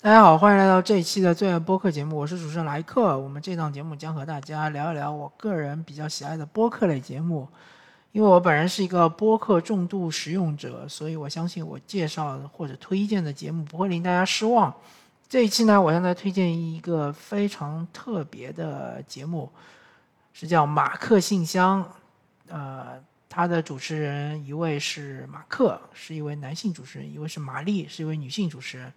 大家好，欢迎来到这一期的最爱播客节目，我是主持人莱克。我们这档节目将和大家聊一聊我个人比较喜爱的播客类节目。因为我本人是一个播客重度使用者，所以我相信我介绍或者推荐的节目不会令大家失望。这一期呢，我向大家推荐一个非常特别的节目，是叫《马克信箱》。呃，它的主持人一位是马克，是一位男性主持人；一位是玛丽，是一位女性主持人。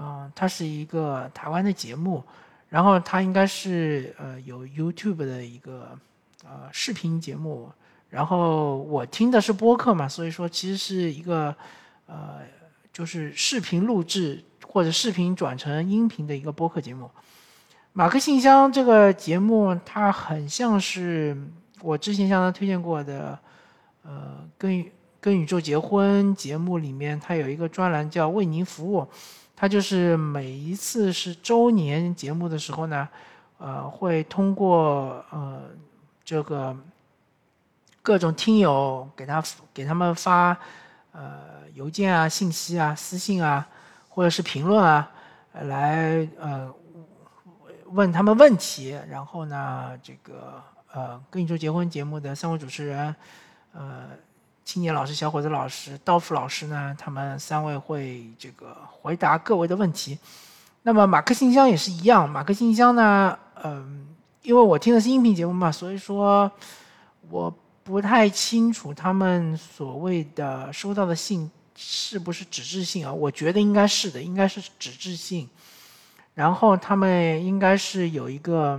嗯，它是一个台湾的节目，然后它应该是呃有 YouTube 的一个呃视频节目，然后我听的是播客嘛，所以说其实是一个呃就是视频录制或者视频转成音频的一个播客节目。马克信箱这个节目，它很像是我之前向他推荐过的呃跟跟宇宙结婚节目里面，它有一个专栏叫为您服务。他就是每一次是周年节目的时候呢，呃，会通过呃这个各种听友给他给他们发呃邮件啊、信息啊、私信啊，或者是评论啊，来呃问他们问题。然后呢，这个呃跟你说结婚节目的三位主持人，呃。青年老师、小伙子老师、刀夫老师呢？他们三位会这个回答各位的问题。那么马克信箱也是一样，马克信箱呢，嗯，因为我听的是音频节目嘛，所以说我不太清楚他们所谓的收到的信是不是纸质信啊？我觉得应该是的，应该是纸质信。然后他们应该是有一个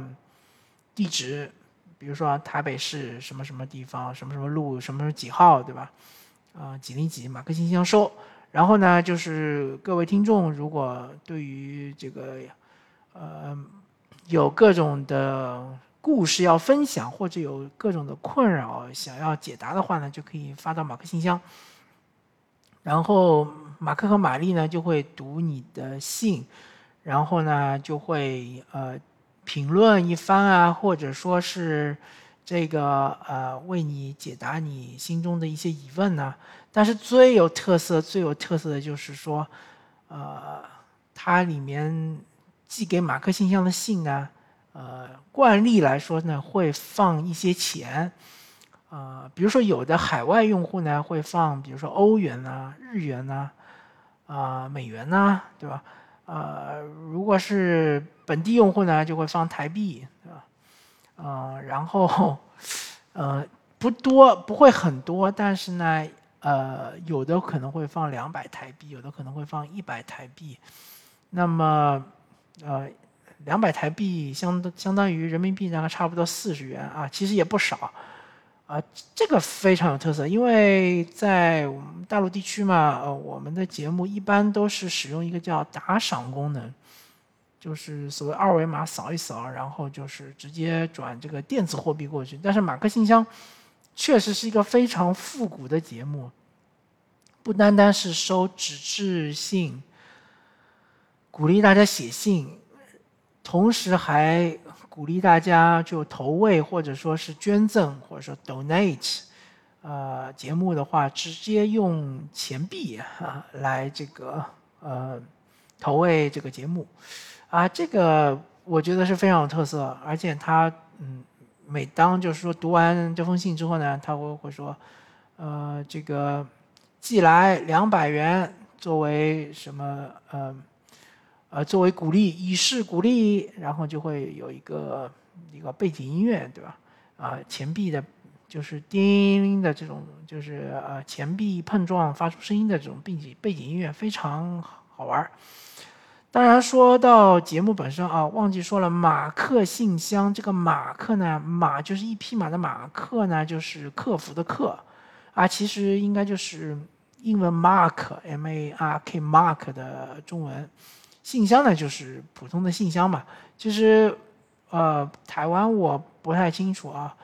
地址。比如说台北市什么什么地方，什么什么路，什么什么几号，对吧？啊，几零几马克信箱收。然后呢，就是各位听众，如果对于这个，呃，有各种的故事要分享，或者有各种的困扰想要解答的话呢，就可以发到马克信箱。然后马克和玛丽呢就会读你的信，然后呢就会呃。评论一番啊，或者说是这个呃，为你解答你心中的一些疑问呢。但是最有特色、最有特色的就是说，呃，它里面寄给马克信箱的信呢，呃，惯例来说呢，会放一些钱，呃，比如说有的海外用户呢会放，比如说欧元啊、日元呐、啊美元呐，对吧？呃，如果是本地用户呢，就会放台币，对吧？呃，然后，呃，不多，不会很多，但是呢，呃，有的可能会放两百台币，有的可能会放一百台币。那么，呃，两百台币相相当于人民币大概差不多四十元啊，其实也不少。啊，这个非常有特色，因为在我们大陆地区嘛，呃，我们的节目一般都是使用一个叫打赏功能，就是所谓二维码扫一扫，然后就是直接转这个电子货币过去。但是马克信箱确实是一个非常复古的节目，不单单是收纸质信，鼓励大家写信，同时还。鼓励大家就投喂或者说是捐赠或者说 donate，呃，节目的话直接用钱币啊来这个呃投喂这个节目，啊，这个我觉得是非常有特色，而且他嗯，每当就是说读完这封信之后呢，他会会说，呃，这个寄来两百元作为什么呃。呃，作为鼓励，以示鼓励，然后就会有一个一个背景音乐，对吧？啊，钱币的，就是叮的这种，就是呃，钱币碰撞发出声音的这种背景背景音乐，非常好玩当然，说到节目本身啊，忘记说了，马克信箱这个马克呢，马就是一匹马的马克呢，就是客服的客，啊，其实应该就是英文 mark，m a r k mark 的中文。信箱呢，就是普通的信箱嘛。其实，呃，台湾我不太清楚啊。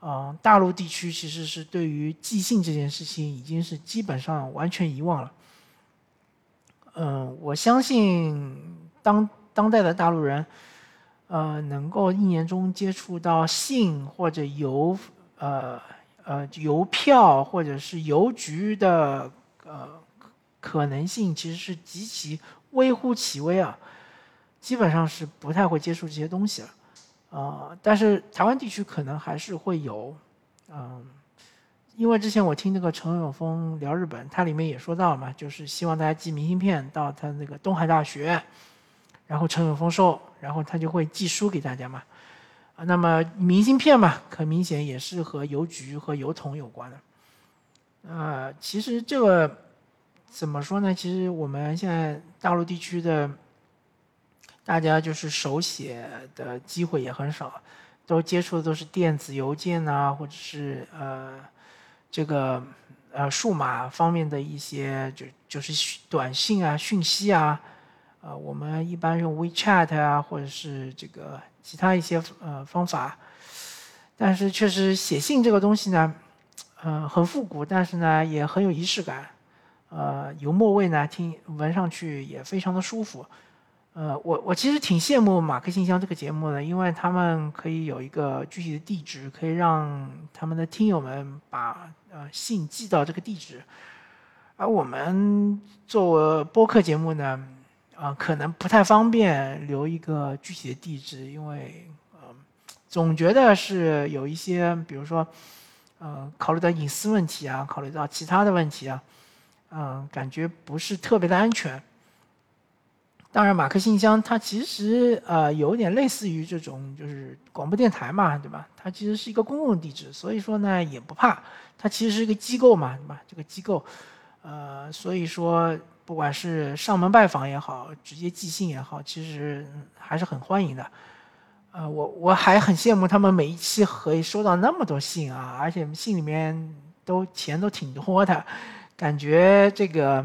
嗯，大陆地区其实是对于寄信这件事情已经是基本上完全遗忘了。嗯，我相信当当代的大陆人，呃，能够一年中接触到信或者邮，呃呃邮票或者是邮局的呃可能性，其实是极其。微乎其微啊，基本上是不太会接触这些东西了。啊，但是台湾地区可能还是会有，嗯，因为之前我听那个陈永峰聊日本，他里面也说到嘛，就是希望大家寄明信片到他那个东海大学，然后陈永峰收，然后他就会寄书给大家嘛。啊，那么明信片嘛，很明显也是和邮局和邮筒有关的。啊，其实这个怎么说呢？其实我们现在大陆地区的。大家就是手写的机会也很少，都接触的都是电子邮件啊，或者是呃，这个呃数码方面的一些就就是短信啊、讯息啊，呃，我们一般用 WeChat 啊，或者是这个其他一些呃方法，但是确实写信这个东西呢，嗯，很复古，但是呢也很有仪式感，呃，油墨味呢听闻上去也非常的舒服。呃，我我其实挺羡慕马克信箱这个节目的，因为他们可以有一个具体的地址，可以让他们的听友们把呃信寄到这个地址。而我们做播客节目呢，啊，可能不太方便留一个具体的地址，因为呃，总觉得是有一些，比如说，呃，考虑到隐私问题啊，考虑到其他的问题啊，嗯，感觉不是特别的安全。当然，马克信箱它其实呃有点类似于这种就是广播电台嘛，对吧？它其实是一个公共地址，所以说呢也不怕。它其实是一个机构嘛，对吧？这个机构，呃，所以说不管是上门拜访也好，直接寄信也好，其实还是很欢迎的。呃，我我还很羡慕他们每一期可以收到那么多信啊，而且信里面都钱都挺多的，感觉这个。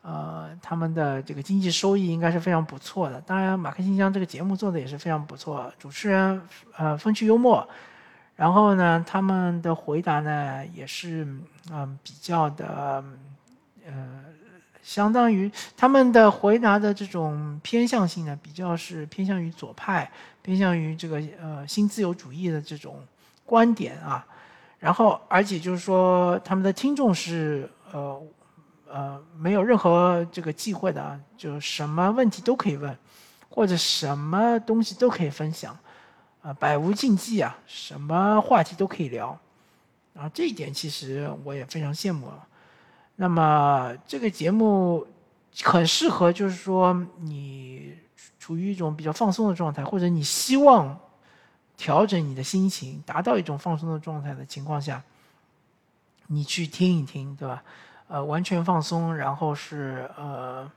呃，他们的这个经济收益应该是非常不错的。当然，《马克信箱》这个节目做的也是非常不错，主持人呃风趣幽默，然后呢，他们的回答呢也是嗯比较的呃，相当于他们的回答的这种偏向性呢，比较是偏向于左派，偏向于这个呃新自由主义的这种观点啊。然后，而且就是说，他们的听众是呃。呃，没有任何这个忌讳的啊，就什么问题都可以问，或者什么东西都可以分享，啊，百无禁忌啊，什么话题都可以聊，啊，这一点其实我也非常羡慕。那么这个节目很适合，就是说你处于一种比较放松的状态，或者你希望调整你的心情，达到一种放松的状态的情况下，你去听一听，对吧？呃，完全放松，然后是呃，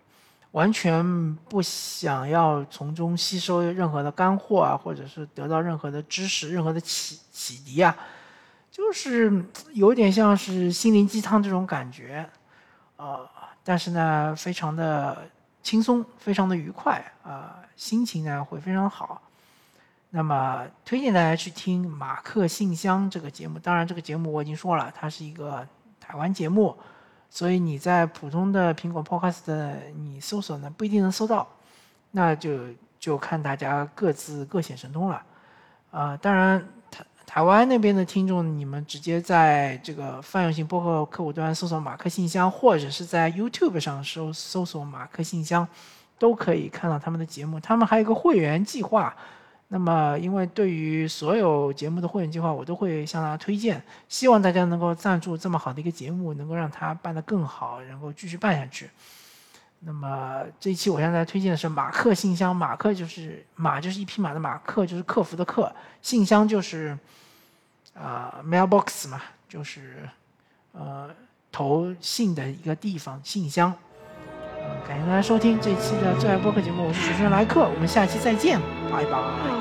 完全不想要从中吸收任何的干货啊，或者是得到任何的知识、任何的启启迪啊，就是有点像是心灵鸡汤这种感觉，呃，但是呢，非常的轻松，非常的愉快啊，心情呢会非常好。那么推荐大家去听《马克信箱》这个节目，当然这个节目我已经说了，它是一个台湾节目。所以你在普通的苹果 Podcast 你搜索呢不一定能搜到，那就就看大家各自各显神通了，啊，当然台台湾那边的听众，你们直接在这个泛用型播客客户端搜索马克信箱，或者是在 YouTube 上搜搜索马克信箱，都可以看到他们的节目。他们还有一个会员计划。那么，因为对于所有节目的会员计划，我都会向大家推荐，希望大家能够赞助这么好的一个节目，能够让它办得更好，能够继续办下去。那么这一期我向大家推荐的是马克信箱，马克就是马就是一匹马的马，克就是客服的客，信箱就是啊 mailbox 嘛，就是呃投信的一个地方，信箱。感谢大家收听这一期的最爱播客节目，我是主持人莱克，我们下期再见，拜拜。